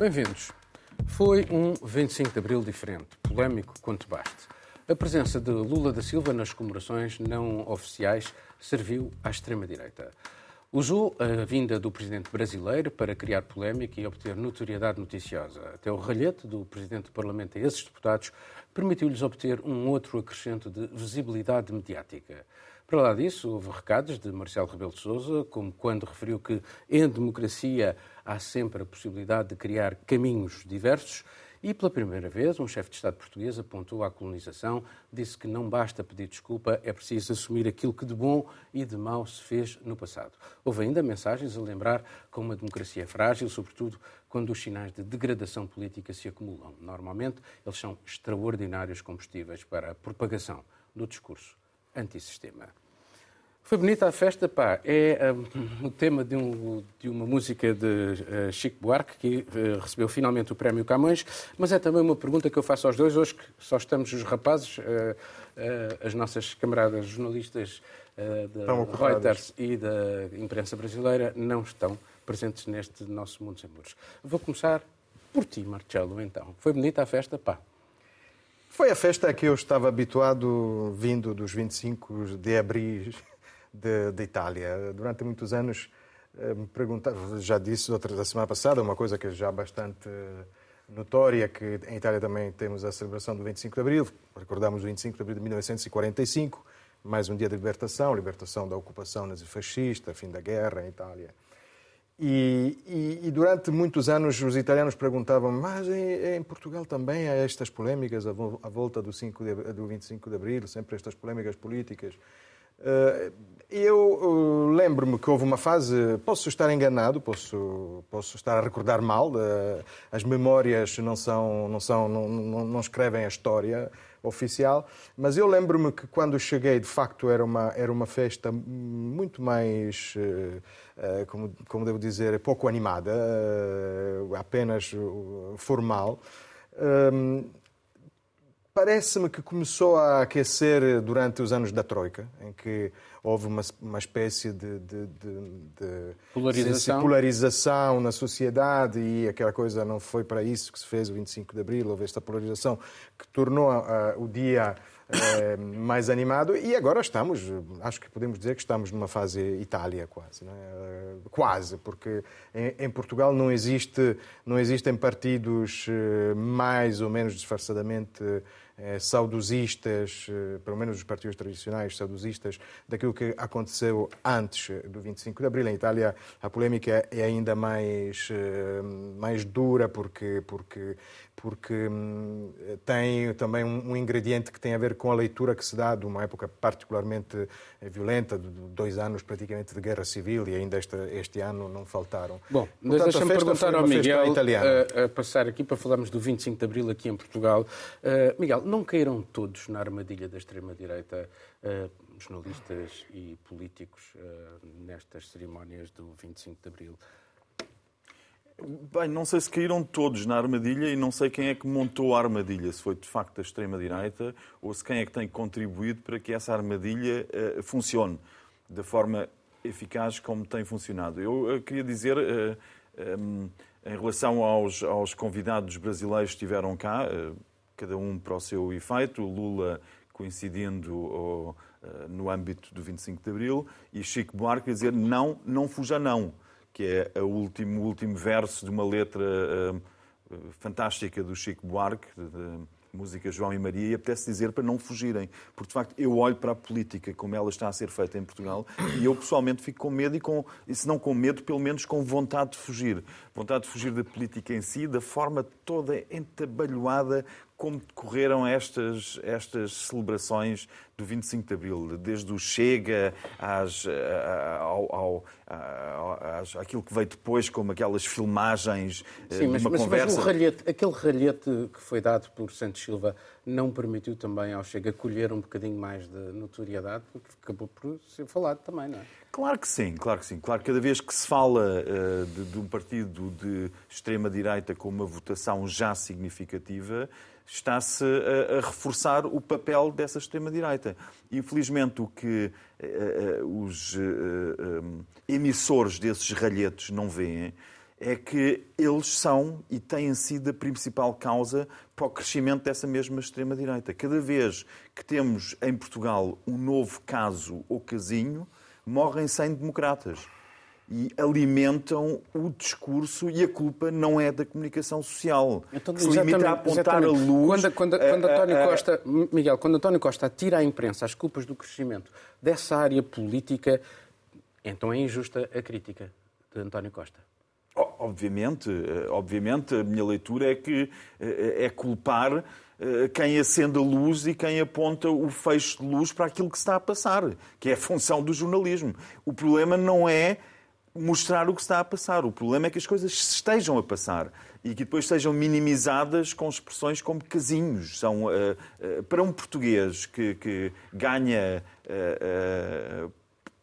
Bem-vindos. Foi um 25 de Abril diferente, polémico quanto baste. A presença de Lula da Silva nas comemorações não oficiais serviu à extrema-direita. Usou a vinda do presidente brasileiro para criar polémica e obter notoriedade noticiosa. Até o ralhete do presidente do Parlamento a esses deputados permitiu-lhes obter um outro acrescento de visibilidade mediática. Para lá disso, houve recados de Marcelo Rebelo de Sousa, como quando referiu que em democracia há sempre a possibilidade de criar caminhos diversos e pela primeira vez, um chefe de Estado português apontou à colonização, disse que não basta pedir desculpa, é preciso assumir aquilo que de bom e de mau se fez no passado. Houve ainda mensagens a lembrar como a democracia é frágil, sobretudo quando os sinais de degradação política se acumulam. Normalmente, eles são extraordinários combustíveis para a propagação do discurso antissistema. Foi bonita a festa, pá. É um, o tema de, um, de, uma música de uh, Chico Buarque, que uh, recebeu finalmente o prémio Camões, mas é também uma pergunta que eu faço aos dois, hoje que só estamos os rapazes, uh, as nossas camaradas jornalistas da Reuters e da imprensa brasileira não estão presentes neste nosso Mundo Sem Muros. Vou começar por ti, Marcelo, então. Foi bonita a festa, pá. Foi a festa a que eu estava habituado vindo dos 25 de abril de Itália. Durante muitos anos eh, me perguntava, já disse outra da semana passada, uma coisa que é já bastante eh, notória, que em Itália também temos a celebração do 25 de Abril, recordamos o 25 de Abril de 1945, mais um dia de libertação, libertação da ocupação nazifascista, fim da guerra em Itália. E, e, e, durante muitos anos os italianos perguntavam mas em, em Portugal também há estas polémicas à volta do, 5 de, do 25 de Abril, sempre estas polémicas políticas. Uh, eu uh, lembro-me que houve uma fase, posso estar enganado, posso, posso estar a recordar mal, uh, as memórias não, são, não, são, não, não, não escrevem a história oficial, mas eu lembro-me que quando cheguei, de facto, era uma, era uma festa muito mais, uh, como, como devo dizer, pouco animada, apenas formal. Parece-me que começou a aquecer durante os anos da Troika, em que houve uma, uma espécie de, de, de, de polarização. polarização. na sociedade e aquela coisa não foi para isso que se fez o 25 de Abril, houve esta polarização que tornou uh, o dia uh, mais animado e agora estamos, acho que podemos dizer que estamos numa fase Itália quase, é? uh, quase, porque em, em, Portugal não existe, não existem partidos mais ou menos disfarçadamente eh, saudosistas, eh, pelo menos os partidos tradicionais saudosistas, daquilo que aconteceu antes do 25 de Abril. Em Itália, a polémica é ainda mais, eh, mais dura, porque, porque porque hum, tem também um, ingrediente que tem a ver com a leitura que se dá de uma época particularmente eh, violenta, de dois anos praticamente de guerra civil e ainda este, este ano não faltaram. Bom, mas deixa-me perguntar ao Miguel, a, a, passar aqui para falarmos do 25 de Abril aqui em Portugal. Uh, Miguel, não caíram todos na armadilha da extrema-direita, uh, jornalistas e políticos, uh, nestas cerimónias do 25 de Abril? Bem, não sei se caíram todos na armadilha e não sei quem é que montou a armadilha, se foi de facto a extrema-direita ou se quem é que tem contribuído para que essa armadilha uh, funcione da forma eficaz como tem funcionado. Eu uh, queria dizer, uh, um, em relação aos, aos, convidados brasileiros que estiveram cá, cada um para o seu efeito, Lula coincidindo no âmbito do 25 de Abril e Chico Buarque a dizer não, não fuja não que é o último, último verso de uma letra uh, fantástica do Chico Buarque, de, música João e Maria, e apetece dizer para não fugirem. Porque, de facto, eu olho para a política como ela está a ser feita em Portugal e eu, pessoalmente, fico com medo e, com, e se não com medo, pelo menos com vontade de fugir. Vontade de fugir da política em si, da forma toda entabalhoada como decorreram estas, estas celebrações do 25 de Abril, desde o Chega às, ao, ao, às, àquilo que veio depois, como aquelas filmagens eh, Sim, mas, uma mas, conversa. Mas ralhete, aquele ralhete que foi dado por Santos Silva não permitiu também ao Chega colher um bocadinho mais de notoriedade, porque acabou por ser falado também, não é? Claro que sim, claro que sim. Claro que cada vez que se fala uh, de, de um partido de extrema-direita com uma votação já significativa, está-se a, a, reforçar o papel dessa extrema-direita. Infelizmente, o que uh, os uh, um, emissores desses ralhetes não veem é que eles são e têm sido a principal causa para o crescimento dessa mesma extrema-direita. Cada vez que temos em Portugal um novo caso ou casinho, morrem 100 democratas e alimentam o discurso e a culpa não é da comunicação social. Então, que se limita a apontar a luz. Quando, quando, quando António Costa, Miguel, quando António Costa atira à imprensa as culpas do crescimento dessa área política, então é injusta a crítica de António Costa. Obviamente, eh, obviamente, a minha leitura é que eh, é culpar eh, quem acende a luz e quem aponta o fecho de luz para aquilo que se está a passar, que é a função do jornalismo. O problema não é mostrar o que está a passar. O problema é que as coisas estejam a passar e que depois sejam minimizadas com expressões como casinhos. São, uh, uh, para um português que, que ganha uh,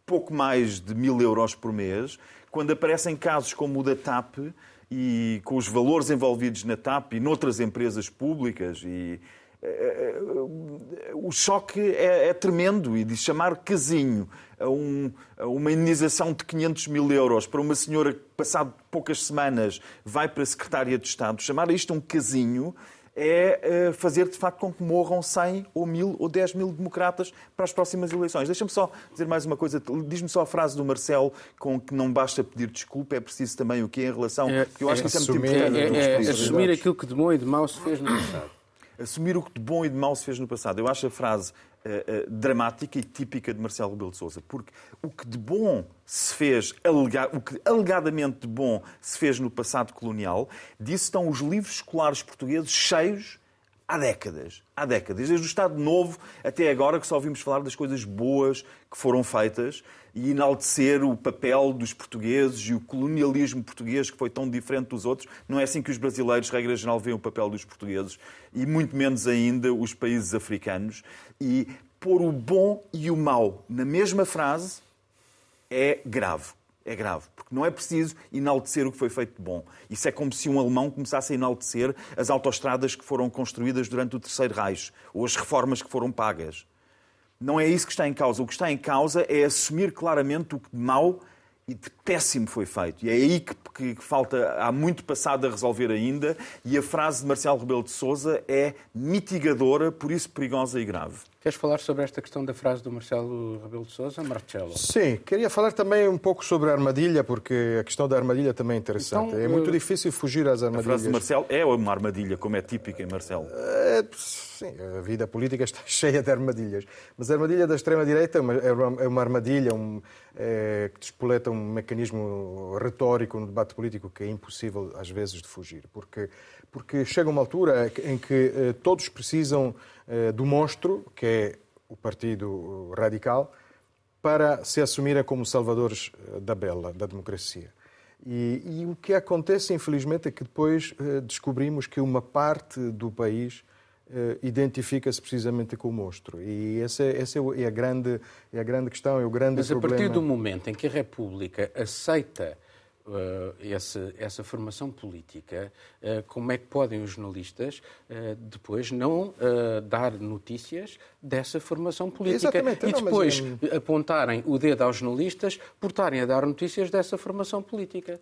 pouco mais de mil euros por mês, quando aparecem casos como o da TAP e com os valores envolvidos na TAP e noutras empresas públicas e o choque é, é, tremendo e de chamar casinho a, um, a, uma indenização de 500 mil euros para uma senhora que, passado poucas semanas, vai para a Secretária de Estado, chamar isto um casinho é fazer de facto com que morram 100 ou 1000 ou 10 mil democratas para as próximas eleições. Deixa-me só dizer mais uma coisa. Diz-me só a frase do Marcelo com que não basta pedir desculpa, é preciso também o que em relação. É, eu acho é, que isso é muito importante. É, é, é assumir aquilo que de bom e de mau se fez no passado assumir o que de bom e de mau se fez no passado. Eu acho a frase uh, uh, dramática e típica de Marcelo Rebelo de Sousa, porque o que de bom se fez, alega, o que alegadamente de bom se fez no passado colonial, disso estão os livros escolares portugueses cheios há décadas. Há décadas. Desde o Estado Novo até agora que só ouvimos falar das coisas boas que foram feitas e enaltecer o papel dos portugueses e o colonialismo português que foi tão diferente dos outros. Não é assim que os brasileiros, regra geral, veem o papel dos portugueses e muito menos ainda os países africanos. E pôr o bom e o mau na mesma frase é grave é grave, porque não é preciso enaltecer o que foi feito de bom. Isso é como se um alemão começasse a enaltecer as autoestradas que foram construídas durante o Terceiro Reich ou as reformas que foram pagas. Não é isso que está em causa. O que está em causa é assumir claramente o que de mau e de péssimo foi feito. E é aí que, que, falta, há muito passado a resolver ainda, e a frase de Marcelo Rebelo de Sousa é mitigadora, por isso perigosa e grave. Queres falar sobre esta questão da frase do Marcelo Rebelo de Sousa, Marcelo? Sim, queria falar também um pouco sobre a armadilha, porque a questão da armadilha também é interessante. Então, é muito eu... difícil fugir às armadilhas. A frase de Marcelo é uma armadilha, como é típica em Marcelo. É, sim, a vida política está cheia de armadilhas. Mas a armadilha da extrema-direita é, é uma armadilha um, é, que despoleta um mecanismo retórico no debate político que é impossível, às vezes, de fugir. Porque, porque chega uma altura em que eh, todos precisam eh, do monstro, que é o Partido Radical, para se assumirem como salvadores eh, da bela, da democracia. E, e, o que acontece, infelizmente, é que depois eh, descobrimos que uma parte do país eh, identifica-se precisamente com o monstro. E essa, essa é, a grande, é a grande questão, é o grande Mas problema. Mas a partir do momento em que a República aceita essa, essa formação política, uh, como é que podem os jornalistas uh, depois não dar notícias dessa formação política Exatamente. e depois não, apontarem o dedo aos jornalistas por estarem a dar notícias dessa formação política?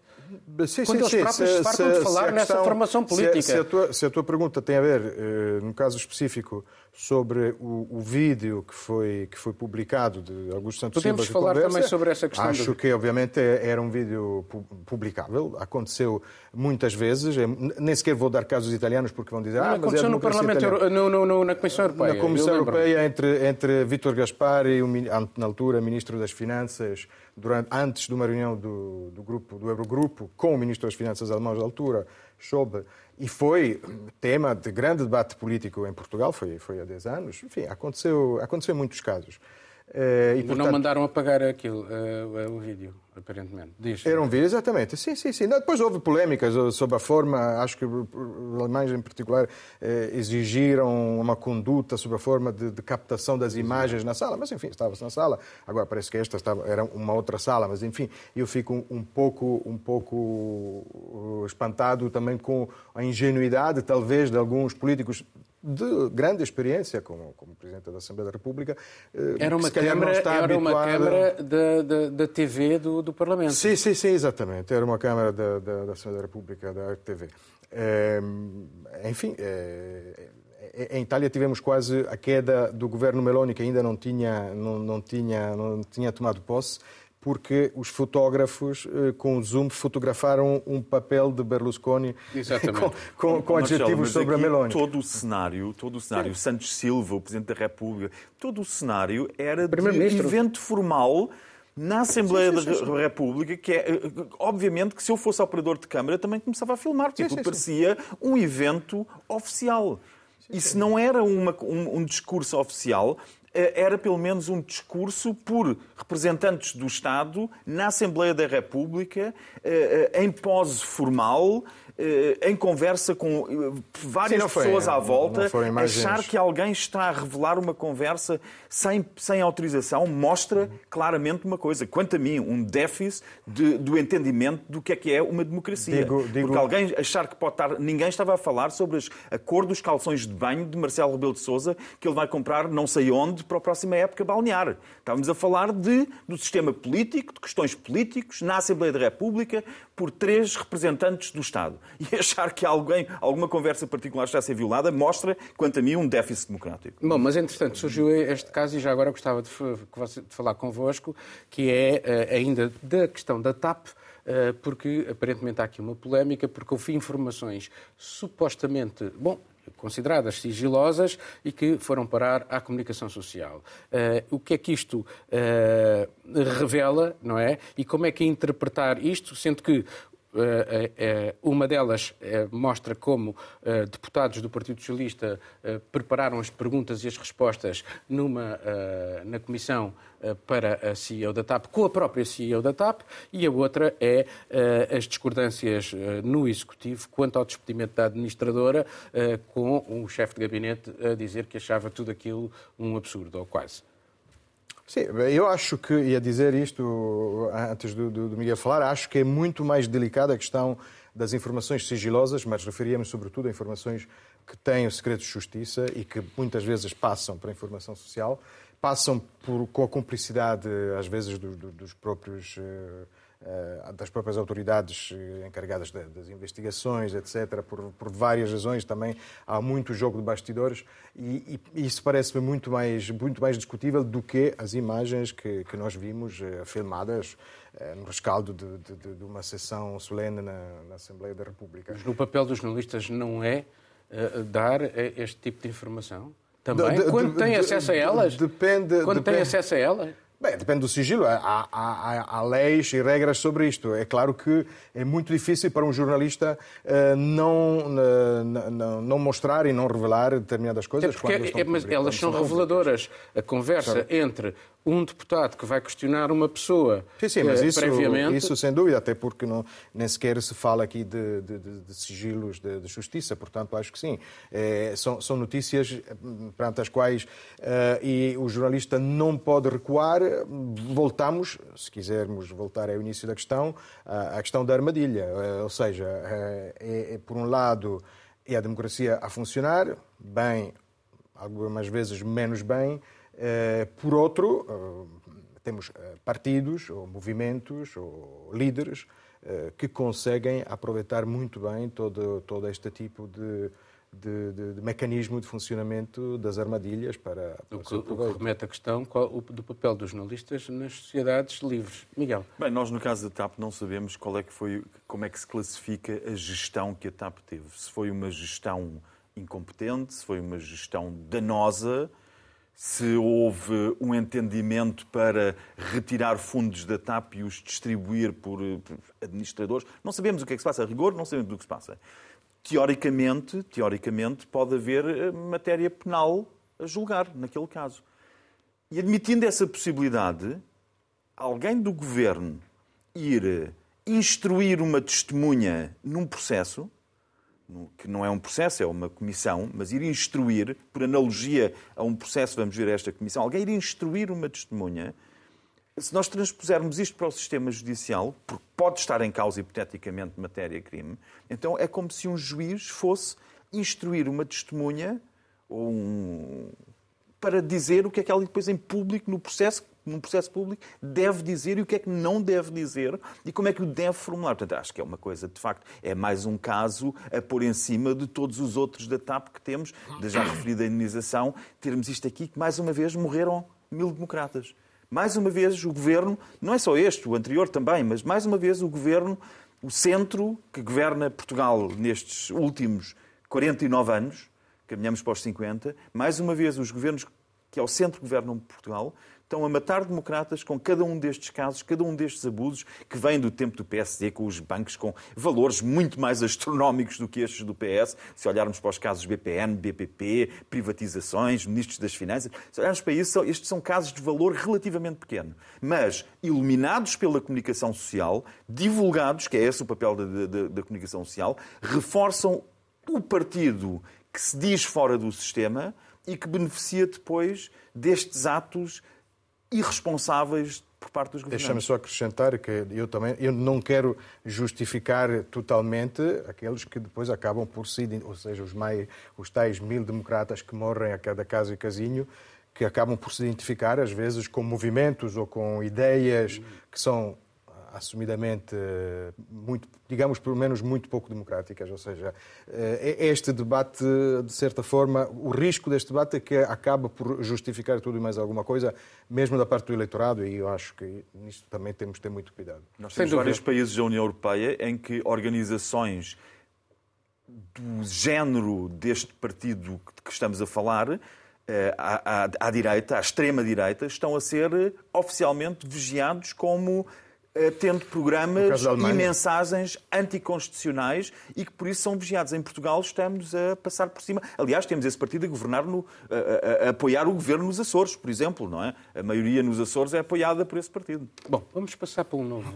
Sim, Quando sim, eles próprios se, se fartam de falar questão, nessa formação política. Se, se, a tua, se, a tua, pergunta tem a ver, no caso específico, sobre o, o, vídeo que foi, que foi publicado de Augusto Santos Podemos Silva falar também sobre essa questão. Acho do... que, obviamente, era um vídeo publicável. Aconteceu muitas vezes. Nem sequer vou dar casos italianos porque vão dizer... Não, ah, aconteceu é no Parlamento, no, no, no, na Comissão Europeia. Na Comissão Europeia, entre, entre Vítor Gaspar e, na altura, Ministro das Finanças, durante, antes de uma reunião do, do, grupo, do Eurogrupo, com o Ministro das Finanças alemão da altura, Schäuble, e foi tema de grande debate político em Portugal, foi, foi há 10 anos. Enfim, aconteceu, aconteceu em muitos casos. Uh, e, portanto, não mandaram apagar aquilo, uh, o vídeo, aparentemente. Diz. Era um vídeo, exatamente. Sim, sim, sim. Depois houve polémicas sobre a forma. Acho que os alemães, em particular, exigiram uma conduta sobre a forma de, de captação das imagens na sala. Mas, enfim, estava-se na sala. Agora parece que esta estava, era uma outra sala. Mas, enfim, eu fico um, um pouco, um pouco espantado também com a ingenuidade, talvez, de alguns políticos de grande experiência como, como Presidente da Assembleia da República. Eh, era uma câmara, era uma câmara da, da, da TV do, do, Parlamento. Sim, sim, sim, exatamente. Era uma câmara da, da, da Assembleia da República, da RTV. É, enfim, é, em Itália tivemos quase a queda do governo Meloni, que ainda não tinha, não, não tinha, não tinha tomado posse, porque os fotógrafos eh, com o zoom fotografaram um papel de Berlusconi com, com, com adjetivos sobre a Meloni. Todo o cenário, todo o cenário, Santos Silva, o Presidente da República, todo o cenário era de evento formal na Assembleia sim, sim, sim, da República, que é, obviamente, que se eu fosse operador de câmara também começava a filmar, porque parecia um evento oficial. Isso não era uma, um, um discurso oficial, eh, era pelo menos um discurso por representantes do Estado na Assembleia da República, eh, eh, em pose formal, em conversa com várias Sim, pessoas foi, à volta, achar que alguém está a revelar uma conversa sem, sem autorização mostra claramente uma coisa, quanto a mim, um déficit de, do entendimento do que é que é uma democracia. Digo, digo... Porque alguém achar que pode estar. Ninguém estava a falar sobre a cor dos calções de banho de Marcelo Rebelo de Souza que ele vai comprar não sei onde para a próxima época balnear. Estávamos a falar de, do sistema político, de questões políticos, na Assembleia da República, por três representantes do Estado. E achar que alguém, alguma conversa particular está a ser violada mostra, quanto a mim, um déficit democrático. Bom, mas entretanto surgiu este caso e já agora gostava de, de falar convosco, que é eh, ainda da questão da TAP, eh, porque aparentemente há aqui uma polémica, porque houve informações supostamente, bom, consideradas sigilosas e que foram parar à comunicação social. Uh, o que é que isto uh, revela, não é? E como é que interpretar isto, sendo que uma delas eh, mostra como deputados do Partido Socialista prepararam as perguntas e as respostas numa, na comissão para a CEO da TAP, com a própria CEO da TAP, e a outra é as discordâncias no Executivo quanto ao despedimento da administradora, com o chefe de gabinete a dizer que achava tudo aquilo um absurdo, ou quase. Sim, eu acho que, ia dizer isto antes do, do, do Miguel falar, acho que é muito mais delicada a questão das informações sigilosas, mas referia-me sobretudo a informações que têm o segredo de justiça e que muitas vezes passam para a informação social, passam por, com a cumplicidade, às vezes, do, dos próprios. Uh, das próprias autoridades eh, encarregadas das investigações, etc., por, por, várias razões. Também há muito jogo de bastidores e, e isso parece-me muito mais, muito mais discutível do que as imagens que, que nós vimos uh, filmadas no rescaldo de, de, de, uma sessão solene na, na, Assembleia da República. Mas no papel dos jornalistas não é uh, dar este tipo de informação? Também? De, quando tem acesso a elas? Depende. Quando depende. tem acesso a elas? Bem, depende do sigilo. Há, há, há, leis e regras sobre isto. É claro que é muito difícil para um jornalista uh, não, uh, não, não, mostrar e não revelar determinadas coisas. É porque, é, mas elas são reveladoras. A conversa Sabe? entre um deputado que vai questionar uma pessoa sim, sim, mas eh, isso, previamente... isso sem dúvida, até porque não, nem sequer se fala aqui de, de, de sigilos de, de, justiça, portanto acho que sim. É, são, são notícias perante as quais uh, e o jornalista não pode recuar. Voltamos, se quisermos voltar ao início da questão, à questão da armadilha. Uh, ou seja, uh, é, é, por um lado é a democracia a funcionar, bem, algumas vezes menos bem, por outro, eh, temos eh, partidos, ou movimentos, ou líderes que conseguem aproveitar muito bem todo, todo este tipo de, de, de, de, mecanismo de funcionamento das armadilhas para, para o, que, o que remete a questão qual, o, do papel dos jornalistas nas sociedades livres. Miguel. Bem, nós no caso da TAP não sabemos qual é que foi, como é que se classifica a gestão que a TAP teve. Se foi uma gestão incompetente, se foi uma gestão danosa, se houve um entendimento para retirar fundos da TAP e os distribuir por, administradores. Não sabemos o que é que se passa. A rigor, não sabemos o que se passa. Teoricamente, teoricamente pode haver eh, matéria penal a julgar naquele caso. E admitindo essa possibilidade, alguém do governo ir instruir uma testemunha num processo que não é um processo, é uma comissão, mas ir instruir, por analogia a um processo, vamos ver esta comissão, alguém ir instruir uma testemunha, se nós transpusermos isto para o sistema judicial, porque pode estar em causa hipoteticamente matéria-crime, então é como se um juiz fosse instruir uma testemunha ou um, para dizer o que é que ela depois em público, no processo, num processo público, deve dizer e o que é que não deve dizer e como é que o deve formular. Portanto, acho que é uma coisa, de facto, é mais um caso a pôr em cima de todos os outros da TAP que temos, da já referida indenização, termos isto aqui, que mais uma vez morreram mil democratas. Mais uma vez o governo, não é só este, o anterior também, mas mais uma vez o governo, o centro que governa Portugal nestes últimos 49 anos, caminhamos para os 50, mais uma vez os governos que ao centro governam Portugal estão a matar democratas com cada um destes casos, cada um destes abusos que vêm do tempo do PSD, com os bancos com valores muito mais astronómicos do que estes do PS. Se olharmos para os casos BPN, BPP, privatizações, ministros das Finanças, se olharmos para isso, estes são casos de valor relativamente pequeno. Mas iluminados pela comunicação social, divulgados, que é esse o papel da, da, da comunicação social, reforçam o partido que se diz fora do sistema e que beneficia depois destes atos irresponsáveis por parte dos governantes. Deixa-me só acrescentar que eu também eu não quero justificar totalmente aqueles que depois acabam por se, ou seja, os, mais, os tais mil democratas que morrem a cada caso e casinho, que acabam por se identificar às vezes com movimentos ou com ideias que são assumidamente muito, digamos, pelo menos muito pouco democráticas. Ou seja, eh, é este debate, de certa forma, o risco deste debate é que acaba por justificar tudo e mais alguma coisa, mesmo da parte do eleitorado, e eu acho que nisto também temos de ter muito cuidado. Nós temos vários países da União Europeia em que organizações do género deste partido que estamos a falar eh, à, à, à, direita, à extrema-direita, estão a ser oficialmente vigiados como eh, tendo programas e mensagens anticonstitucionais e que por isso são vigiados. Em Portugal estamos a passar por cima. Aliás, temos esse partido a governar, no, a, a, a apoiar o governo nos Açores, por exemplo, não é? A maioria nos Açores é apoiada por esse partido. Bom, vamos passar para um novo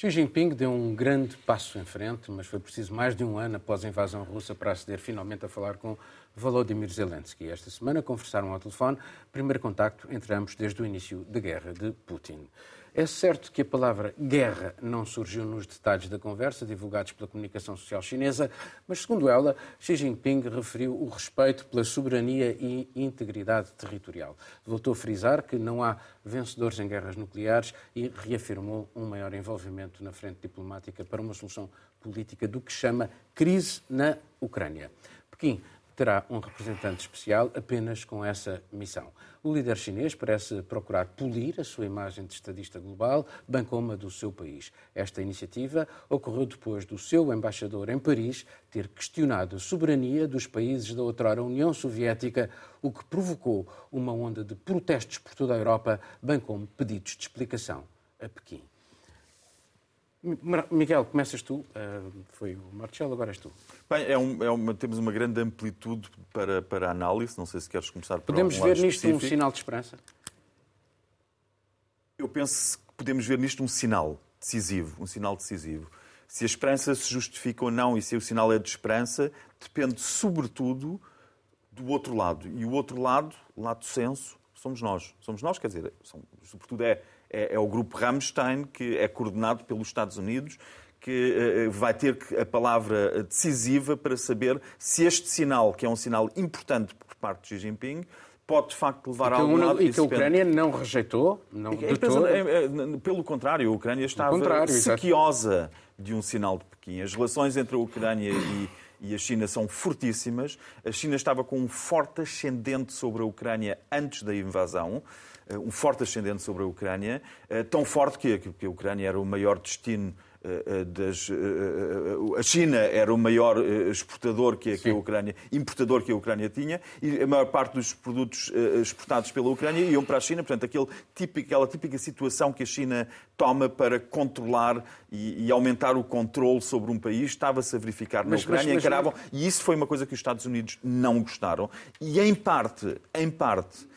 Xi Jinping deu um grande passo em frente, mas foi preciso mais de um ano após a invasão russa para aceder finalmente a falar com Volodymyr Zelensky. Esta semana conversaram ao telefone, primeiro contacto entre ambos desde o início da guerra de Putin. É certo que a palavra guerra não surgiu nos detalhes da conversa divulgados pela comunicação social chinesa, mas, segundo ela, Xi Jinping referiu o respeito pela soberania e integridade territorial. Voltou a frisar que não há vencedores em guerras nucleares e reafirmou um maior envolvimento na frente diplomática para uma solução política do que chama crise na Ucrânia. Pequim terá um representante especial apenas com essa missão. O líder chinês parece procurar polir a sua imagem de estadista global, bem como a do seu país. Esta iniciativa ocorreu depois do seu embaixador em Paris ter questionado a soberania dos países da outrora União Soviética, o que provocou uma onda de protestos por toda a Europa, bem como pedidos de explicação a Pequim. Miguel, começas tu. Uh, foi o Marcelo, agora és tu. Bem, é, um, é uma, temos uma grande amplitude para, para análise. Não sei se queres começar por Podemos ver nisto específico. um sinal de esperança? Eu penso que podemos ver nisto um sinal decisivo. Um sinal decisivo. Se a esperança se justifica ou não e se o sinal é de esperança, depende sobretudo do outro lado. E o outro lado, lado senso, somos nós. Somos nós, quer dizer, sobretudo é é, é o grupo Rammstein, que é coordenado pelos Estados Unidos, que uh, vai ter a palavra decisiva para saber se este sinal, que é um sinal importante por parte de Xi Jinping, pode de facto levar a algum lado. E que a Ucrânia não rejeitou, não. É, é, pelo contrário, a Ucrânia estava sequiosa de um sinal de Pequim. As relações entre a Ucrânia e, e a China são fortíssimas. A China estava com um forte ascendente sobre a Ucrânia antes da invasão. Eh, um forte ascendente sobre a Ucrânia, eh, tão forte que a Ucrânia era o maior destino eh, das, a China era o maior exportador que a, que a, Ucrânia, importador que a Ucrânia tinha, e a maior parte dos produtos exportados pela Ucrânia iam para a China. Portanto, aquele típico, aquela típica situação que a China toma para controlar e, e aumentar o controle sobre um país estava-se a verificar na mas, Ucrânia. Mas, mas, encaravam, e isso foi uma coisa que os Estados Unidos não gostaram. E, em parte, em parte,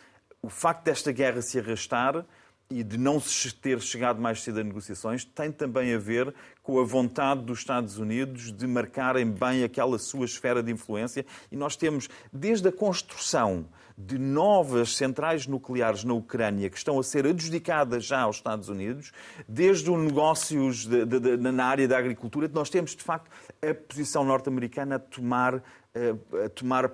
o facto desta guerra se arrastar e de não se ter chegado mais cedo a negociações tem também a ver com a vontade dos Estados Unidos de marcarem bem aquela sua esfera de influência. E nós temos, desde a construção de novas centrais nucleares na Ucrânia que estão a ser adjudicadas já aos Estados Unidos, desde os negócios de, de, de, na área da agricultura, nós temos, de facto, a posição norte-americana a tomar, a tomar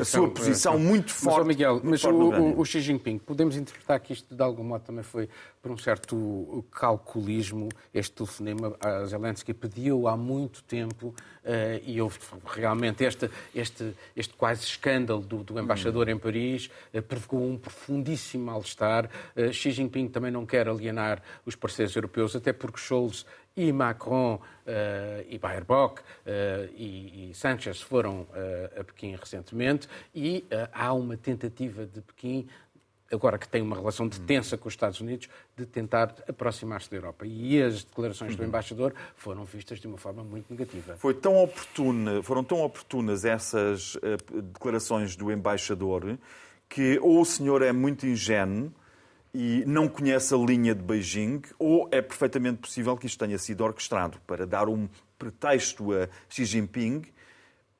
a sua posição muito forte. Mas, Miguel, mas o, o, o, Xi Jinping, podemos interpretar que isto de algum modo também foi por um certo calculismo, este telefonema a Zelensky pediu há muito tempo uh, e houve realmente este, este, este quase escândalo do, do embaixador hum. em Paris, uh, provocou um profundíssimo mal-estar. Uh, Xi Jinping também não quer alienar os parceiros europeus, até porque Scholz e Macron e Baerbock e, e Sanchez foram a Pequim recentemente e há uma tentativa de Pequim agora que tem uma relação de tensa com os Estados Unidos, de tentar aproximar-se da Europa. E as declarações do uhum. embaixador foram vistas de uma forma muito negativa. Foi tão oportuna, foram tão oportunas essas declarações do embaixador que ou o senhor é muito ingênuo e não conhece a linha de Beijing, ou é perfeitamente possível que isto tenha sido orquestrado para dar um pretexto a Xi Jinping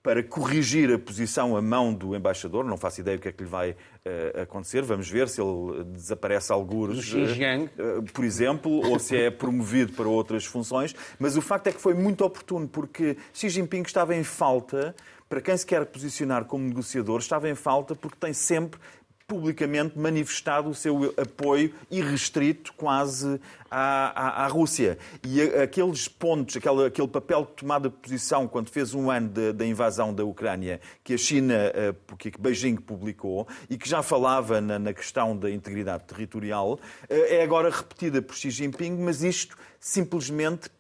para corrigir a posição a mão do embaixador. Não faço ideia o que é que lhe vai uh, acontecer. Vamos ver se ele desaparece alguns, uh, uh, por exemplo, ou se é promovido para outras funções. Mas o facto é que foi muito oportuno, porque Xi Jinping estava em falta para quem se quer posicionar como negociador, estava em falta porque tem sempre publicamente manifestado o seu apoio irrestrito quase à, à, à Rússia. E aqueles pontos, aquele, aquele papel de tomada de posição quando fez um ano da invasão da Ucrânia, que a China, eh, que Beijing publicou, e que já falava na, na questão da integridade territorial, eh, é agora repetida por Xi Jinping, mas isto simplesmente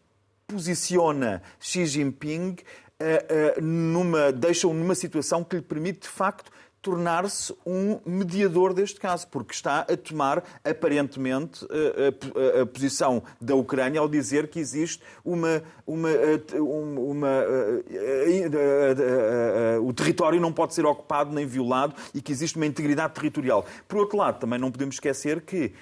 posiciona Xi Jinping uh, numa, deixa-o numa situação que lhe permite, de facto, tornar-se um mediador deste caso, porque está a tomar, aparentemente, a, a, a, posição da Ucrânia ao dizer que existe uma. uma, uma o território não pode ser ocupado nem violado e que existe uma integridade territorial. Por outro lado, também não podemos esquecer que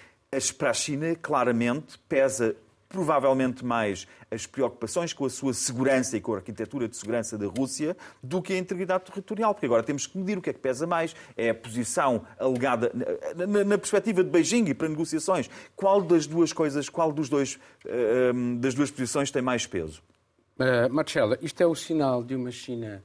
para a China, claramente, pesa provavelmente mais as preocupações com a sua segurança e com a arquitetura de segurança da Rússia do que a integridade territorial, porque agora temos que medir o que é que pesa mais. É a posição alegada na, na perspectiva de Beijing e para negociações. Qual das duas coisas, qual dos dois, uh, das duas posições tem mais peso? Uh, Marcela, isto é o sinal de uma China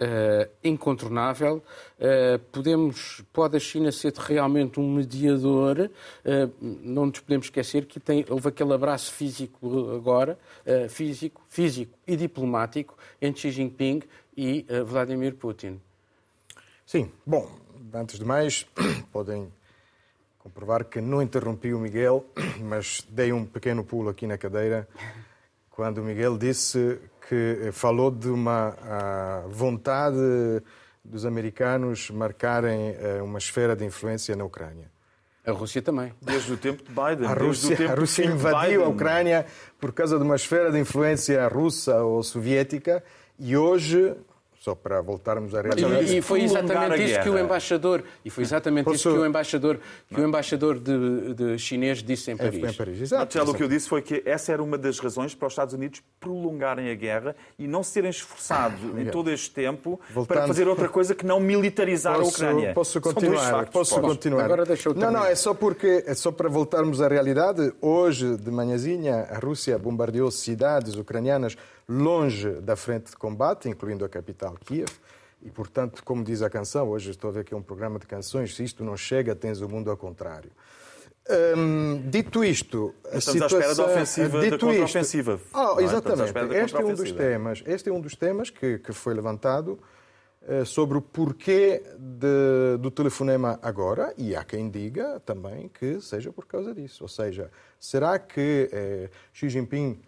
uh, incontornável. Uh, podemos, pode a China ser realmente um mediador. Uh, não nos podemos esquecer que tem, houve aquele abraço físico agora, físico, físico e diplomático entre Xi Jinping e Vladimir Putin. Sim, bom, antes de mais, podem comprovar que não interrompi o Miguel, mas dei um pequeno pulo aqui na cadeira quando o Miguel disse que falou de uma vontade dos americanos marcarem eh, uma esfera de influência na Ucrânia. A Rússia também. Desde o tempo de Biden. A Rússia, a Rússia invadiu a Ucrânia por causa de uma esfera de influência russa ou soviética e hoje só para voltarmos à realidade. E, e foi exatamente isso que o embaixador e foi exatamente Posso... isso que o embaixador que o embaixador de, de chinês disse em Paris. É, em Paris. Exato. O que eu disse foi que essa era uma das razões para os Estados Unidos prolongarem a guerra e não se terem esforçado em todo este tempo Voltando... para fazer outra coisa que não militarizar posso, a Ucrânia. Posso continuar? Posso continuar? Agora deixa eu Não, não, é só porque é só para voltarmos à realidade. Hoje de manhãzinha a Rússia bombardeou cidades ucranianas longe da frente de combate, incluindo a capital Kiev. E, portanto, como diz a canção, hoje estou a ver aqui um programa de canções, se isto não chega, tens o mundo ao contrário. Hum, dito isto, a Estamos situação... à espera da ofensiva, dito da contra-ofensiva. Oh, exatamente. Este é um dos temas, este é um dos temas que, que foi levantado uh, sobre o porquê de, do telefonema agora, e há quem diga também que seja por causa disso. Ou seja, será que uh, Xi Jinping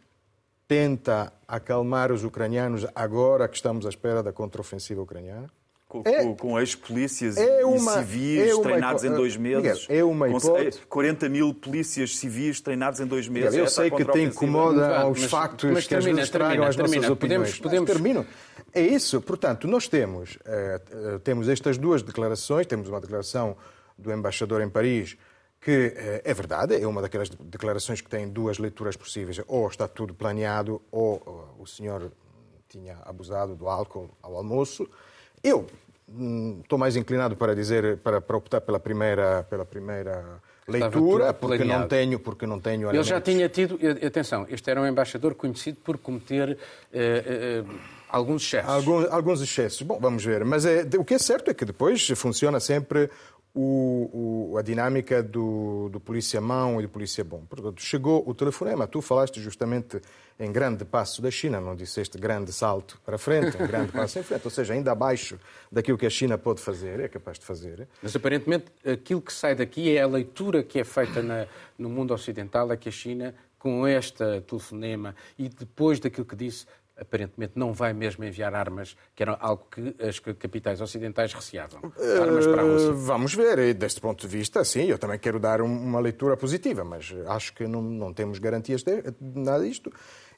tenta acalmar os ucranianos agora que estamos à espera da contraofensiva ucraniana? Com, é, com ex-polícias é e civis é treinados em dois meses. Miguel, é uma hipótese. 40 mil polícias civis treinados em dois meses. Miguel, eu sei que te incomoda aos mas, factos mas que termina, às vezes tragam as nossas opiniões. Podemos, podemos... termino. É isso. Portanto, nós temos, uh, temos estas duas declarações. Temos uma declaração do embaixador em Paris que eh, é verdade, é uma daquelas declarações que tem duas leituras possíveis. Ou está tudo planeado, ou o senhor tinha abusado do álcool ao almoço. Eu hum, estou mais inclinado para dizer, para, para optar pela primeira, pela primeira leitura, porque não tenho, porque não tenho. Ele já tinha tido, atenção, este era um embaixador conhecido por cometer eh, eh, alguns excessos. Alguns, alguns excessos. Bom, vamos ver. Mas é, o que é certo é que depois funciona sempre o, o, a dinâmica do, do polícia mão e do polícia bom. Portanto, chegou o telefonema, tu falaste justamente em grande passo da China, não disseste grande salto para frente, um grande passo em frente, ou seja, ainda abaixo daquilo que a China pode fazer, é capaz de fazer. Mas aparentemente aquilo que sai daqui é a leitura que é feita na, no mundo ocidental, é que a China, com este telefonema e depois daquilo que disse, aparentemente não vai mesmo enviar armas, que era algo que as capitais ocidentais receavam. Armas para a Rússia. Vamos ver, e deste ponto de vista, sim, eu também quero dar uma leitura positiva, mas acho que não, não temos garantias de nada disto.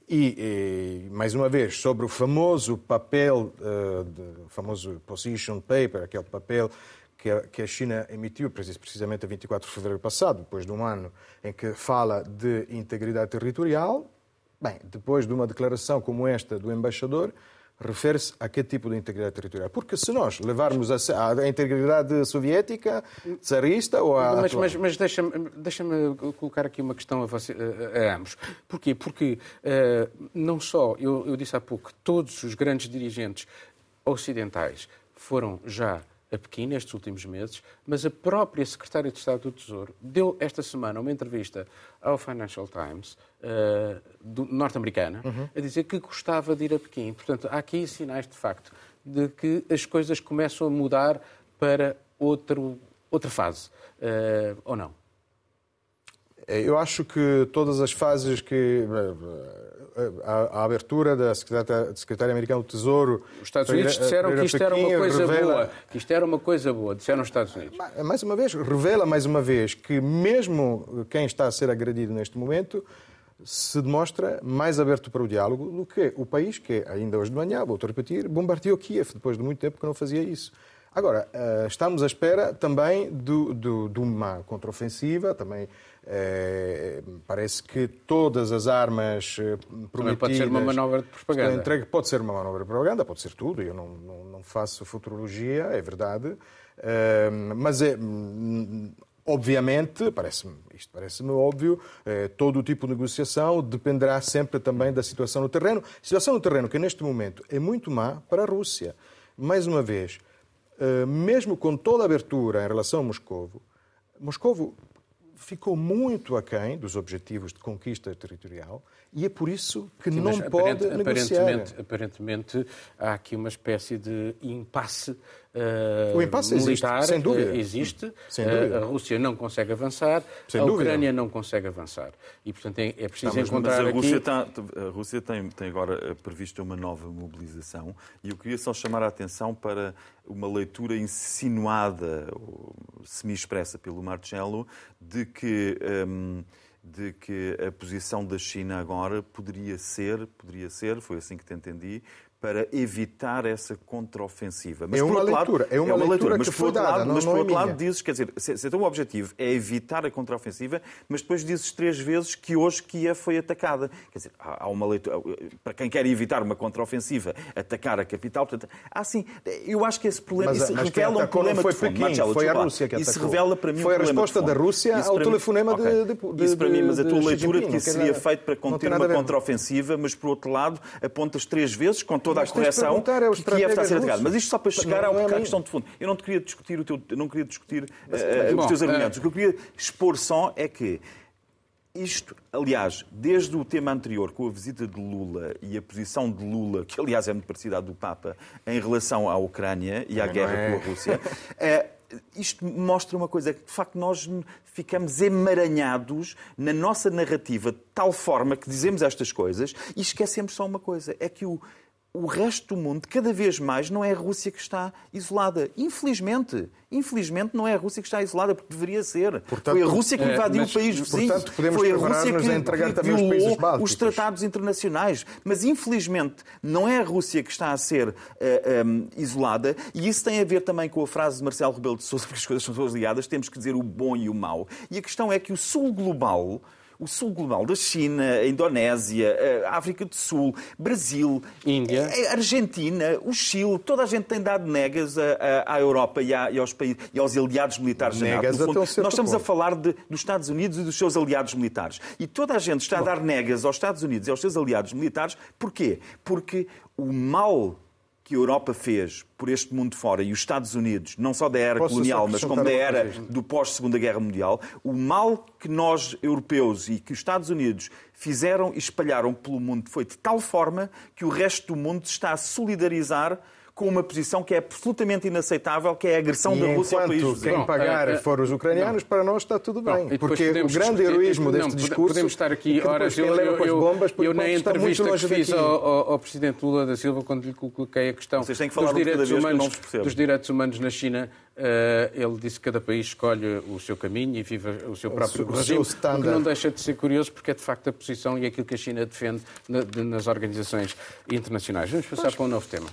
E, e, mais uma vez, sobre o famoso papel, uh, de, famoso position paper, aquele papel que a, que a China emitiu precisamente a 24 de fevereiro passado, depois de um ano em que fala de integridade territorial, Bem, depois de uma declaração como esta do embaixador, refere-se a que tipo de integridade territorial? Porque se nós levarmos a, a integridade soviética, tsarista ou a. Mas, mas, mas deixa-me deixa colocar aqui uma questão a, você, a, a ambos. Porquê? Porque uh, não só, eu, eu disse há pouco, todos os grandes dirigentes ocidentais foram já a Pequim nestes últimos meses, mas a própria Secretária de Estado do Tesouro deu esta semana uma entrevista ao Financial Times uh, norte-americana uhum. a dizer que gostava de ir a Pequim. Portanto, há aqui sinais de facto de que as coisas começam a mudar para outro, outra fase, uh, ou não? Eu acho que todas as fases que a, a abertura da secretária, secretária americana do Tesouro. Os Estados Unidos disseram que isto era uma coisa revela, boa. Que isto era uma coisa boa, disseram os Estados Unidos. Mais uma vez, revela mais uma vez que mesmo quem está a ser agredido neste momento se demonstra mais aberto para o diálogo do que o país que ainda hoje de manhã, vou-te repetir, bombardeou Kiev depois de muito tempo que não fazia isso. Agora, eh, estamos à espera também do, do, de uma contraofensiva, também é, parece que todas as armas prometidas... Eh, Também pode ser uma manobra de propaganda. Entregue, pode ser uma manobra de propaganda, pode ser tudo. Eu não, não, não faço futurologia, é verdade. É, mas é... Obviamente, parece isto parece-me óbvio, eh, todo o tipo de negociação dependerá sempre também da situação no terreno. Situação no terreno que neste momento é muito má para a Rússia. Mais uma vez, eh, mesmo com toda a abertura em relação a Moscovo, Moscovo ficou muito aquém dos objetivos de conquista territorial e é por isso que Sim, não pode aparent, negociar. Aparentemente, aparentemente, há aqui uma espécie de impasse Uh, o impasse militar existe, sem dúvida. Existe. Sem dúvida. Uh, a Rússia não consegue avançar, sem a Ucrânia não consegue avançar. E, portanto, é, é preciso mas, encontrar mas a Rússia, aqui... está, a Rússia tem, tem agora prevista uma nova mobilização e eu queria só chamar a atenção para uma leitura insinuada, semi-expressa pelo Marcelo, de que... Um, de que a posição da China agora poderia ser, poderia ser, foi assim que te entendi, para evitar essa contraofensiva. Mas, é uma leitura, lado, é uma, é uma leitura, mas por outro dada, lado, não, mas por é outro lado dizes, quer dizer, se, se o teu objetivo é evitar a contraofensiva, mas depois dizes três vezes que hoje Kiev foi atacada. Quer dizer, há, há uma leitura, para quem quer evitar uma contraofensiva, atacar a capital, portanto, há sim, eu acho que esse problema, mas, isso mas revela um problema foi de fundo. Pequim, Marcelo, foi a Rússia que atacou. Isso revela para mim foi um a resposta da Rússia ao telefonema okay. de, de, Isso para mim, mas a tua leitura de que isso seria feito para conter uma contraofensiva, mas por outro lado apontas três vezes com toda a correção é os que Kiev está a ser atacado. Mas isto só para chegar não, não é à questão de fundo. Eu não te queria discutir, o teu, não queria discutir mas, uh, os teus uh, argumentos. O que eu queria expor só é que isto, aliás, desde o tema anterior, com a visita de Lula e a posição de Lula, que aliás é muito parecida à do Papa, em relação à Ucrânia e à guerra é. com a Rússia, é, isto mostra uma coisa, é que de facto nós ficamos emaranhados na nossa narrativa de tal forma que dizemos estas coisas e esquecemos só uma coisa, é que o o resto do mundo, cada vez mais, não é a Rússia que está isolada. Infelizmente. Infelizmente não é a Rússia que está isolada, porque deveria ser. Portanto, Foi a Rússia que é, invadiu mas, o país vizinho. Portanto, podemos Foi a Rússia que, a entregar que também violou os, países os tratados internacionais. Mas, infelizmente, não é a Rússia que está a ser uh, eh, um, isolada. E isso tem a ver também com a frase de Marcelo Rebelo de Sousa, porque as coisas são todas ligadas. Temos que dizer o bom e o mau. E a questão é que o Sul Global o sul global da China, a Indonésia, a África do Sul, Brasil, Índia, Argentina, o Chile, toda a gente tem dado negas à, Europa e, aos países, e aos aliados militares negas da NATO. Nós estamos ponto. a falar de, dos Estados Unidos e dos seus aliados militares. E toda a gente está Bom. a dar negas aos Estados Unidos e aos seus aliados militares. Porquê? Porque o mal que a Europa fez por este mundo fora e os Estados Unidos, não só da era Posso colonial, mas como da era do pós-Segunda Guerra Mundial, o mal que nós, europeus, e que os Estados Unidos fizeram e espalharam pelo mundo foi de tal forma que o resto do mundo está a solidarizar com uma posição que é absolutamente inaceitável, que é a agressão e da Rússia ao país quem pagar uh, uh, for os ucranianos, não. para nós está tudo bem. Não, porque o grande heroísmo deste não, discurso... Podemos estar aqui horas... Eu, eu, eu, bombas, eu na entrevista que fiz ao, ao, ao, Presidente Lula da Silva, quando lhe coloquei a questão dos direitos, humanos, dos direitos humanos na China, Uh, ele disse que cada país escolhe o seu caminho e vive o seu próprio o regime, o que não deixa de ser curioso porque é de facto a posição e aquilo que a China defende na, de, nas organizações internacionais. Vamos passar pois. para um novo tema.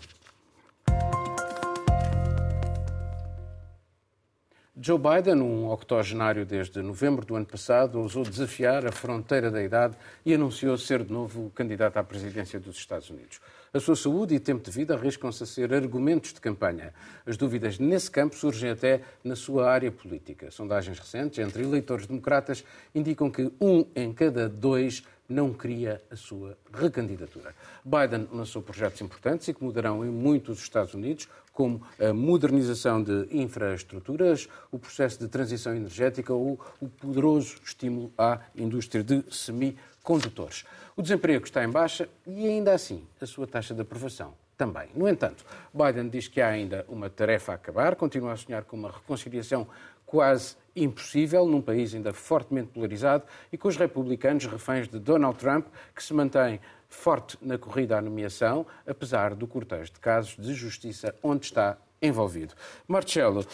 Joe Biden, um octogenário desde novembro do ano passado, ousou desafiar a fronteira da idade e anunciou ser de novo candidato à presidência dos Estados Unidos. A sua saúde e tempo de vida arriscam-se a ser argumentos de campanha. As dúvidas nesse campo surgem até na sua área política. Sondagens recentes entre eleitores democratas indicam que um em cada dois não queria a sua recandidatura. Biden lançou projetos importantes e que mudarão em muito os Estados Unidos, como a modernização de infraestruturas, o processo de transição energética ou o poderoso estímulo à indústria de semicondutores. O desemprego está em baixa e, ainda assim, a sua taxa de aprovação também. No entanto, Biden diz que há ainda uma tarefa a acabar, continua a sonhar com uma reconciliação quase impossível num país ainda fortemente polarizado e com os republicanos reféns de Donald Trump, que se mantém forte na corrida à nomeação, apesar do cortejo de casos de justiça onde está envolvido. Marcelo,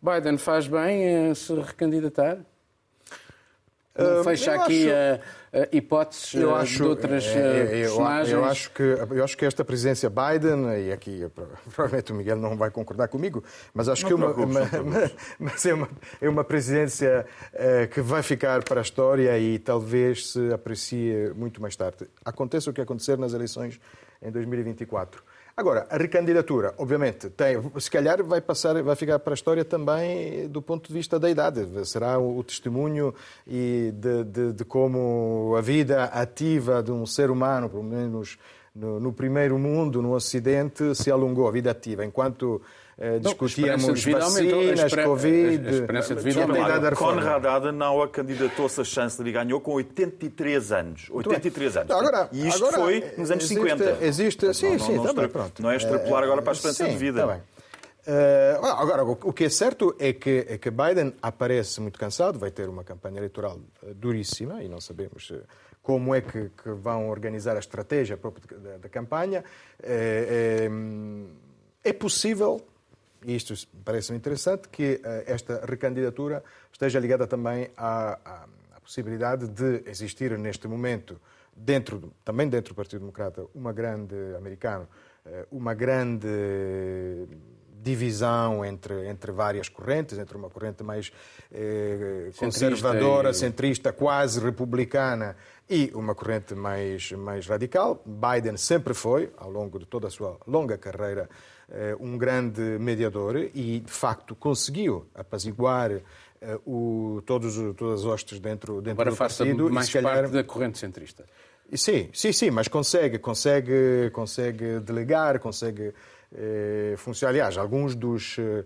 Biden faz bem em se recandidatar? Não fecha aqui acho... uh, hipóteses eu acho, de outras uh, eu, personagens? Eu acho, que, eu acho que esta presidência Biden, e aqui provavelmente o Miguel não vai concordar comigo, mas acho não que é uma, uma, mas é, uma, é uma presidência que vai ficar para a história e talvez se aprecie muito mais tarde. Aconteça o que acontecer nas eleições em 2024. Agora, a recandidatura, obviamente, tem, se calhar vai passar, vai ficar para a história também do ponto de vista da idade. Será o testemunho e de, de, de como a vida ativa de um ser humano, pelo menos no, no primeiro mundo, no Ocidente, se alongou a vida ativa, enquanto eh, discutíamos vacinas, Covid... A esperança de vida aumentou. Conrad Adenauer candidatou-se a chanceler e ganhou com 83 anos. 83 anos. Agora, e isto agora, foi nos anos existe, 50. Existe, sim, não, sim, não, também, pronto. Não é extrapolar agora para a esperança sim, de vida. Tá bem. Uh, agora, o que é certo é que, é que Biden aparece muito cansado, vai ter uma campanha eleitoral duríssima e não sabemos como é que, que vão organizar a estratégia própria da, da campanha. É, é, é possível e isto parece-me interessante, que eh, esta recandidatura esteja ligada também à, à, à, possibilidade de existir neste momento, dentro, também dentro do Partido Democrata, uma grande americano, eh, uma grande divisão entre, entre várias correntes, entre uma corrente mais eh, conservadora, e... centrista, quase republicana, e uma corrente mais, mais radical. Biden sempre foi, ao longo de toda a sua longa carreira, eh, um grande mediador e, de facto, conseguiu apaziguar eh, o, todos, todas as hostes dentro, dentro Agora do partido. Agora mais calhar... parte da corrente centrista. Sim, sim, sim, mas consegue, consegue, consegue delegar, consegue eh, funcionar. Aliás, alguns dos, eh,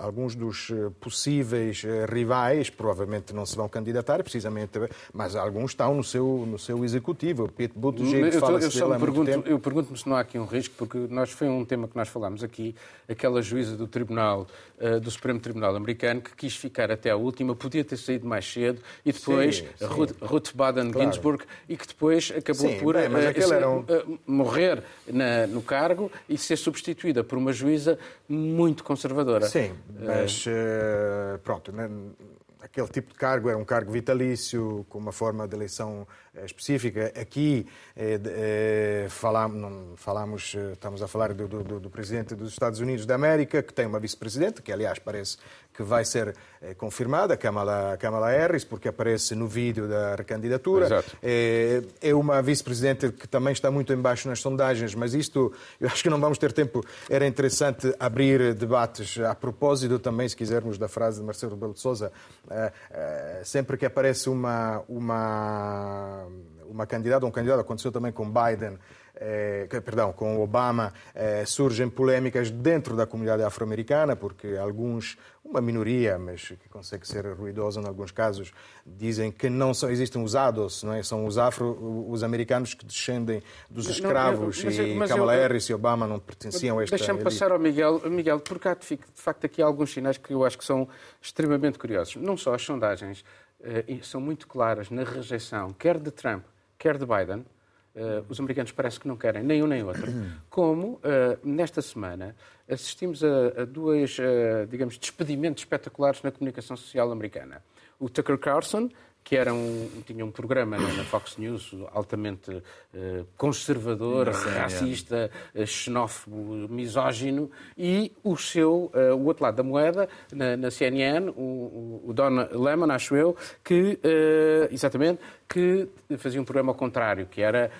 alguns dos eh, possíveis eh, rivais provavelmente não se vão candidatar, precisamente, mas alguns estão no seu, no seu executivo. O Pete Buttigieg fala-se eu, eu, pergunto, eu pergunto-me se não há aqui um risco, porque nós foi um tema que nós falámos aqui, aquela juíza do Tribunal, do Supremo Tribunal americano, que quis ficar até a última, podia ter saído mais cedo, e depois sim, sim. Ruth, Ruth Baden claro. E que depois acabou sim, por bem, uh, morrer na, no cargo e ser substituída por uma juíza muito conservadora. Sim. Sim, mas uh, pronto, né, aquele tipo de cargo era um cargo vitalício, com uma forma de eleição eh, específica. Aqui eh, eh, falamos, falamos, estamos a falar do, do, do, presidente dos Estados Unidos da América, que tem uma vice-presidente, que aliás parece que vai ser confirmada, Kamala, Kamala Harris, porque aparece no vídeo da recandidatura. É, é uma vice-presidente que também está muito embaixo nas sondagens, mas isto, eu acho que não vamos ter tempo. Era interessante abrir debates a propósito também, se quisermos, da frase de Marcelo Rebelo de Sousa. Sempre que aparece uma, uma uma candidata, um candidato, aconteceu também com Biden, eh, perdão, com Obama, eh, surgem polémicas dentro da comunidade afro-americana, porque alguns, uma minoria, mas que consegue ser ruidosa em alguns casos, dizem que não só existem os ADOS, não é? são os afro, os americanos que descendem dos escravos mas, e mas Kamala eu, Harris e Obama não pertenciam a esta... Deixa-me passar ao Miguel, Miguel, porque há de facto aqui alguns sinais que eu acho que são extremamente curiosos. Não só as sondagens, são muito claras na rejeição, quer de Trump, quer de Biden. Uh, os americanos parece que não querem nem um nem outro. Como, uh, nesta semana, assistimos a, dois, digamos, despedimentos espetaculares na comunicação social americana. O Tucker Carlson, que era um, tinha um programa na Fox News altamente uh, conservador, racista, uh, xenófobo, misógino, e o seu, uh, o outro lado da moeda, na, na CNN, o, o, Don Lemon, acho eu, que, exatamente, que fazia um programa ao contrário, que era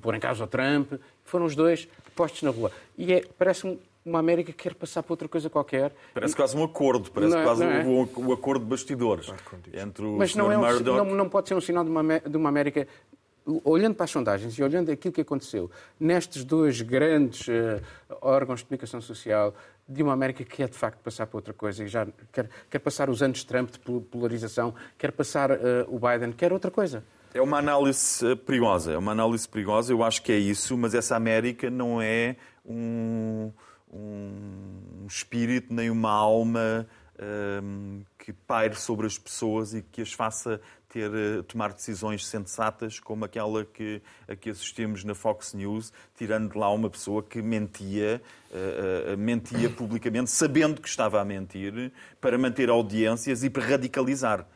pôr em causa o Trump. Foram os dois postos na rua. E é, parece-me uma América que quer passar para outra coisa qualquer. Parece quase um acordo, parece não, é- quase é? um, um, acordo de bastidores entre o Mas não, é um, não, não, pode ser um sinal de uma, de uma América olhando para as sondagens e olhando aquilo que aconteceu nestes dois grandes uh, órgãos de comunicação social de uma América que quer de facto passar para outra coisa e já quer, quer passar os anos de Trump de polarização, quer passar uh, o Biden, quer outra coisa. É uma análise eh, perigosa, é uma análise perigosa, eu acho que é isso, mas essa América não é um, um espírito nem uma alma um, que paire sobre as pessoas e que as faça ter, eh, tomar decisões sensatas como aquela que, a que assistimos na Fox News, tirando de lá uma pessoa que mentia, uh, uh, mentia publicamente, sabendo que estava a mentir, para manter audiências e para radicalizar.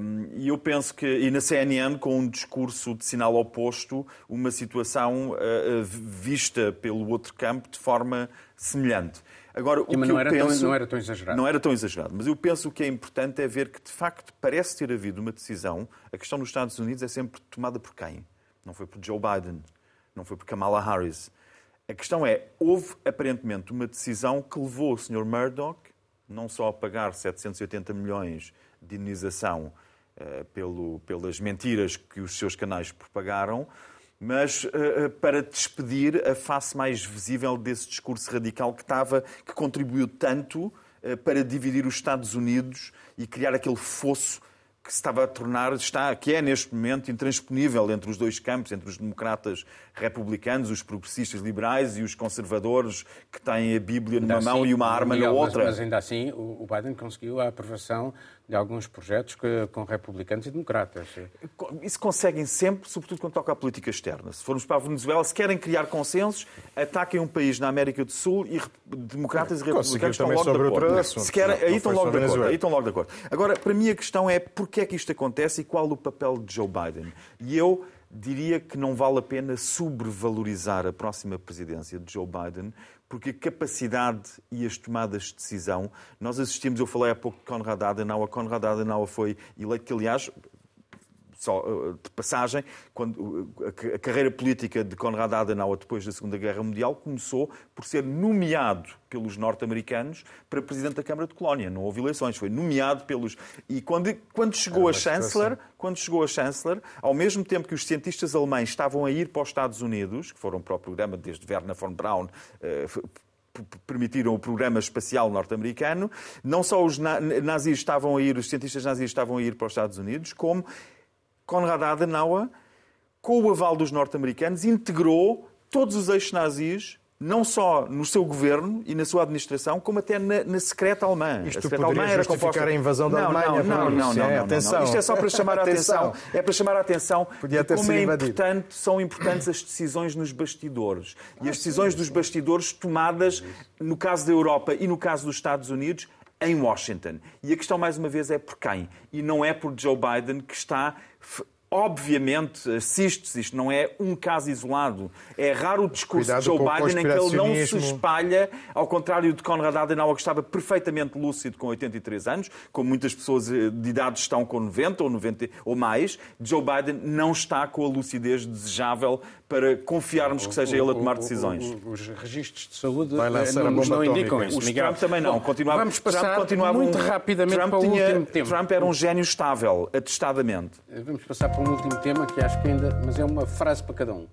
Um, e eu penso que, e na CNN, com um discurso de sinal oposto, uma situação uh, vista pelo outro campo de forma semelhante. Agora, o que não, era penso, tão, não era tão exagerado. Não era tão exagerado. Mas eu penso que o que é importante é ver que, de facto, parece ter havido uma decisão. A questão nos Estados Unidos é sempre tomada por quem? Não foi por Joe Biden, não foi por Kamala Harris. A questão é, houve aparentemente uma decisão que levou o Sr. Murdoch não só a pagar 780 milhões de indenização uh, pelo, pelas mentiras que os seus canais propagaram, mas uh, para despedir a face mais visível desse discurso radical que estava, que contribuiu tanto para dividir os Estados Unidos e criar aquele fosso que se estava a tornar, está, que é neste momento intransponível entre os dois campos, entre os democratas republicanos, os progressistas liberais e os conservadores que têm a Bíblia numa assim, mão e uma arma Miguel, na outra. Mas, mas ainda assim, o Biden conseguiu a aprovação de alguns projetos que, com republicanos e democratas. Isso conseguem sempre, sobretudo quando toca à política externa. Se formos para a Venezuela, se querem criar consensos, ataquem um país na América do Sul e democratas e republicanos estão logo de acordo. Se querem, aí, estão logo de acordo, aí estão logo de acordo. Agora, para mim a questão é porquê é que isto acontece e qual o papel de Joe Biden. E eu diria que não vale a pena sobrevalorizar a próxima presidência de Joe Biden, porque a capacidade e as tomadas de decisão, nós assistimos, eu falei há pouco de Konrad Adenauer, Konrad Adenauer foi eleito, que aliás, só eh, de passagem, quando a carreira política de Konrad Adenauer depois da Segunda Guerra Mundial começou por ser nomeado pelos norte-americanos para presidente da Câmara de Colónia. Não houve eleições, foi nomeado pelos e quando quando chegou a chanceler, quando chegou a chanceler, ao mesmo tempo que os cientistas alemães estavam a ir para os Estados Unidos, que foram para o programa desde Werner von Braun, eh, permitiram o programa espacial norte-americano. Não só os nazis estavam a ir, os cientistas nazis estavam a ir para os Estados Unidos, como Konrad Adenauer, com o aval dos norte-americanos, integrou todos os eixos nazis não só no seu governo e na sua administração, como até na, na secreta alemã. Isto a secreta alemã era composta... a invasão da não, Alemanha. Não, não, não, não, não, Atenção. Isto é só para chamar a atenção. É para chamar a atenção Podia ter como é importante, são importantes as decisões nos bastidores. E as decisões dos bastidores tomadas, no caso da Europa e no caso dos Estados Unidos, em Washington. E a questão, mais uma vez, é por quem? E não é por Joe Biden que está obviamente, assiste-se, isto não é um caso isolado. É raro o discurso Cuidado de Joe Biden em que ele não se espalha, ao contrário de Conrad Adenauer, que estava perfeitamente lúcido com 83 anos, como muitas pessoas eh, de idade estão com 90 ou 90 ou mais. Joe Biden não está com a lucidez desejável para confiarmos que seja ele a tomar decisões. Os registros de saúde Vai lançar não, não indicam isso. Os Trump também não. Continuava, Vamos passar Trump continuava muito um, rapidamente Trump para o tinha, último tema. Trump era um gênio estável, atestadamente. Vamos passar para um último tema que acho que ainda... Mas é uma frase para cada um.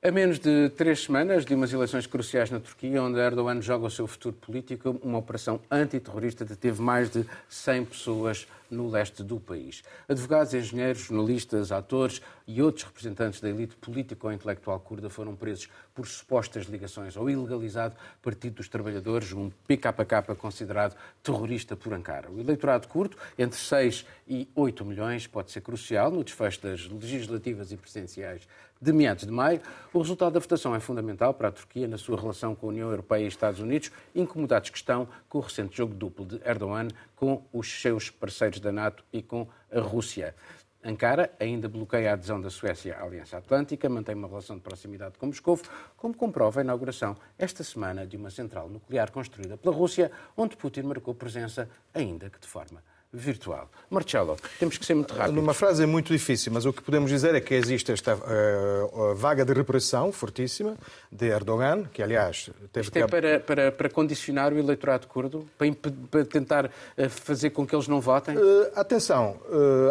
A menos de três semanas de umas eleições cruciais na Turquia, onde Erdogan joga o seu futuro político, uma operação antiterrorista deteve mais de 100 pessoas no leste do país. Advogados, engenheiros, jornalistas, atores e outros representantes da elite política ou intelectual curda foram presos por supostas ligações ao ilegalizado Partido dos Trabalhadores, um PKK considerado terrorista por Ankara. O eleitorado curto, entre 6 e 8 milhões, pode ser crucial no desfecho das legislativas e presidenciais de meados de maio. O resultado da votação é fundamental para a Turquia na sua relação com a União Europeia e Estados Unidos, incomodados que estão com o recente jogo duplo de Erdogan com os seus parceiros da NATO e com a Rússia. Ankara ainda bloqueia a adesão da Suécia à Aliança Atlântica, mantém uma relação de proximidade com Moscou, como comprova a inauguração esta semana de uma central nuclear construída pela Rússia, onde Putin marcou presença, ainda que de forma virtual. Marcelo, temos que ser muito rápido. Numa frase é muito difícil, mas o que podemos dizer é que existe esta uh, vaga de repressão fortíssima de Erdogan, que aliás teve Isto é para, para, para condicionar o eleitorado curdo, para, para tentar uh, fazer com que eles não votem? Uh, atenção,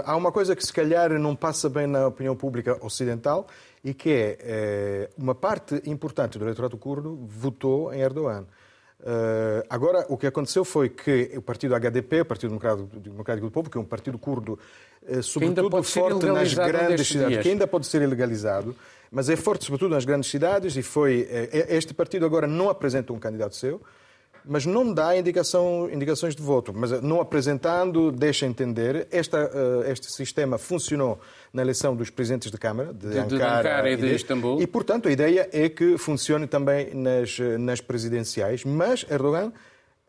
há uma coisa que se calhar não passa bem na opinião pública ocidental e que é uma parte importante do eleitorado curdo votou em Erdogan. Uh, agora, o que aconteceu foi que o partido HDP, o Partido Democrático, do Povo, que é um partido curdo, uh, sobretudo forte nas grandes cidades, dias. que ainda pode ser ilegalizado, mas é forte sobretudo nas grandes cidades, e foi. Uh, este partido agora não apresenta um candidato seu, mas não dá indicação, indicações de voto. Mas não apresentando, deixa entender. Esta, este sistema funcionou na eleição dos presidentes de Câmara, de, de Ankara, de Ankara e de, de Istambul. E, portanto, a ideia é que funcione também nas, nas presidenciais, mas Erdogan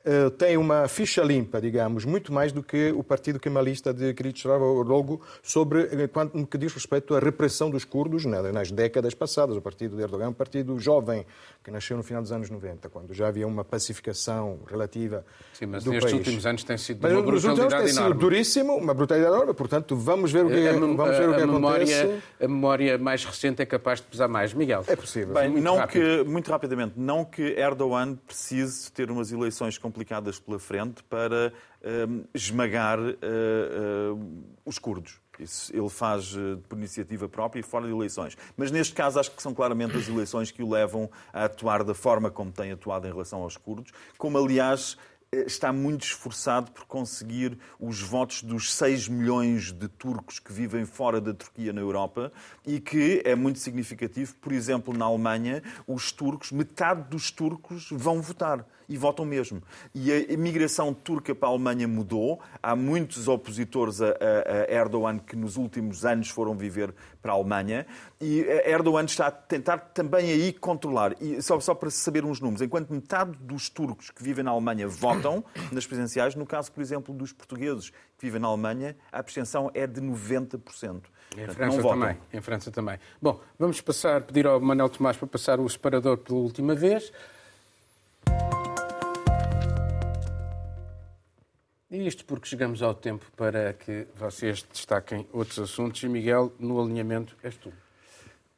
Uh, tem uma ficha limpa, digamos, muito mais do que o partido kemalista de Kılıçdaroğlu sobre eh, quanto no que diz respeito à repressão dos curdos nas décadas passadas. O partido de Erdogan é um partido jovem, que nasceu no final dos anos 90, quando já havia uma pacificação relativa Sim, mas do nestes país. últimos anos tem sido mas uma brutalidade tem enorme. sido duríssimo, uma brutalidade enorme, portanto, vamos ver o que, a, vamos ver a, o que a memória, acontece. A memória mais recente é capaz de pesar mais. Miguel. É possível. Bem, muito, não rápido. que, muito rapidamente, não que Erdogan precise ter umas eleições complicadas pela frente para um, esmagar uh, uh, os curdos. Isso ele faz por iniciativa própria e fora de eleições. Mas neste caso acho que são claramente as eleições que o levam a atuar da forma como tem atuado em relação aos curdos, como aliás está muito esforçado por conseguir os votos dos 6 milhões de turcos que vivem fora da Turquia na Europa e que é muito significativo, por exemplo, na Alemanha, os turcos, metade dos turcos vão votar e votam mesmo. E a imigração turca para a Alemanha mudou. Há muitos opositores a, a, Erdogan que nos últimos anos foram viver para a Alemanha e Erdogan está a tentar também aí controlar. E só, só para saber uns números, enquanto metade dos turcos que vivem na Alemanha votam nas presidenciais, no caso, por exemplo, dos portugueses que vivem na Alemanha, a abstenção é de 90%. Em França também. Em França também. Bom, vamos passar, pedir ao Manuel Tomás para passar o separador pela última vez. Isto porque chegamos ao tempo para que vocês destaquem outros assuntos. E, Miguel, no alinhamento, és tu.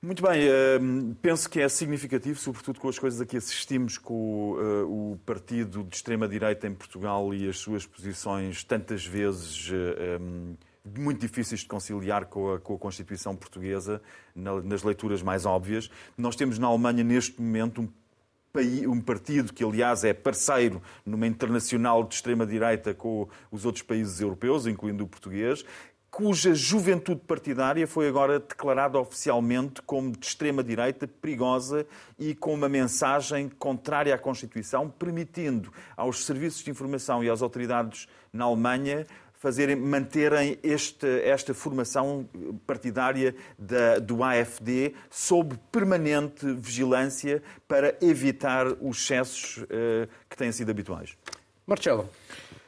Muito bem, ehm, penso que é significativo, sobretudo com as coisas a que assistimos com eh, o partido de extrema-direita em Portugal e as suas posições tantas vezes eh, ehm, muito difíceis de conciliar com a Constituição portuguesa, nas leituras mais óbvias. Nós temos na Alemanha, neste momento, um um partido que, aliás, é parceiro numa internacional de extrema-direita com os outros países europeus, incluindo o português, cuja juventude partidária foi agora declarada oficialmente como de extrema-direita, perigosa e com uma mensagem contrária à Constituição, permitindo aos serviços de informação e às autoridades na Alemanha fazerem, manterem este, esta formação partidária da, do AFD sob permanente vigilância para evitar os excessos uh, que têm sido habituais. Marcelo.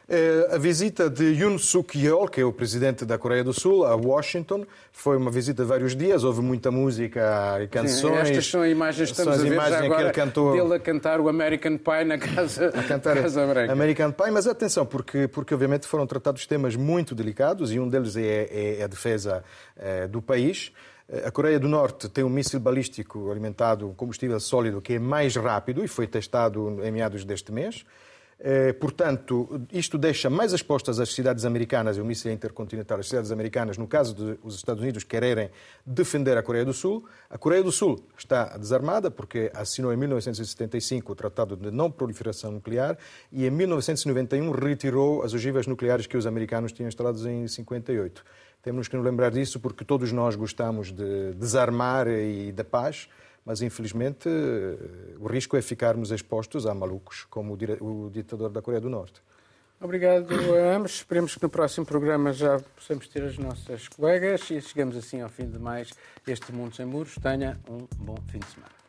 Eh, a visita de Yoon Suk Yeol, que é o presidente da Coreia do Sul, a Washington, foi uma visita de vários dias, houve muita música e canções. Sim, estas são imagens que estamos a ver já agora cantou... dele a cantar o American Pie na Casa, a cantar casa Branca. American Pie, mas atenção, porque, porque obviamente foram tratados temas muito delicados e um deles é, é a defesa é, do país. A Coreia do Norte tem um míssil balístico alimentado com combustível sólido que é mais rápido e foi testado em meados deste mês. Eh, portanto, isto deixa mais expostas as cidades americanas, e o míssil intercontinental, as cidades americanas, no caso dos Estados Unidos quererem defender a Coreia do Sul. A Coreia do Sul está desarmada porque assinou em 1975 o Tratado de Não Proliferação Nuclear e em 1991 retirou as ogivas nucleares que os americanos tinham instaladas em 58. Temos que nos lembrar disso porque todos nós gostamos de desarmar e da paz mas infelizmente o risco é ficarmos expostos a malucos como o ditador da Coreia do Norte. Obrigado a ambos. Esperemos que no próximo programa já possamos ter as nossas colegas e chegamos assim ao fim de mais este Mundo Sem Muros. Tenha um bom fim de semana.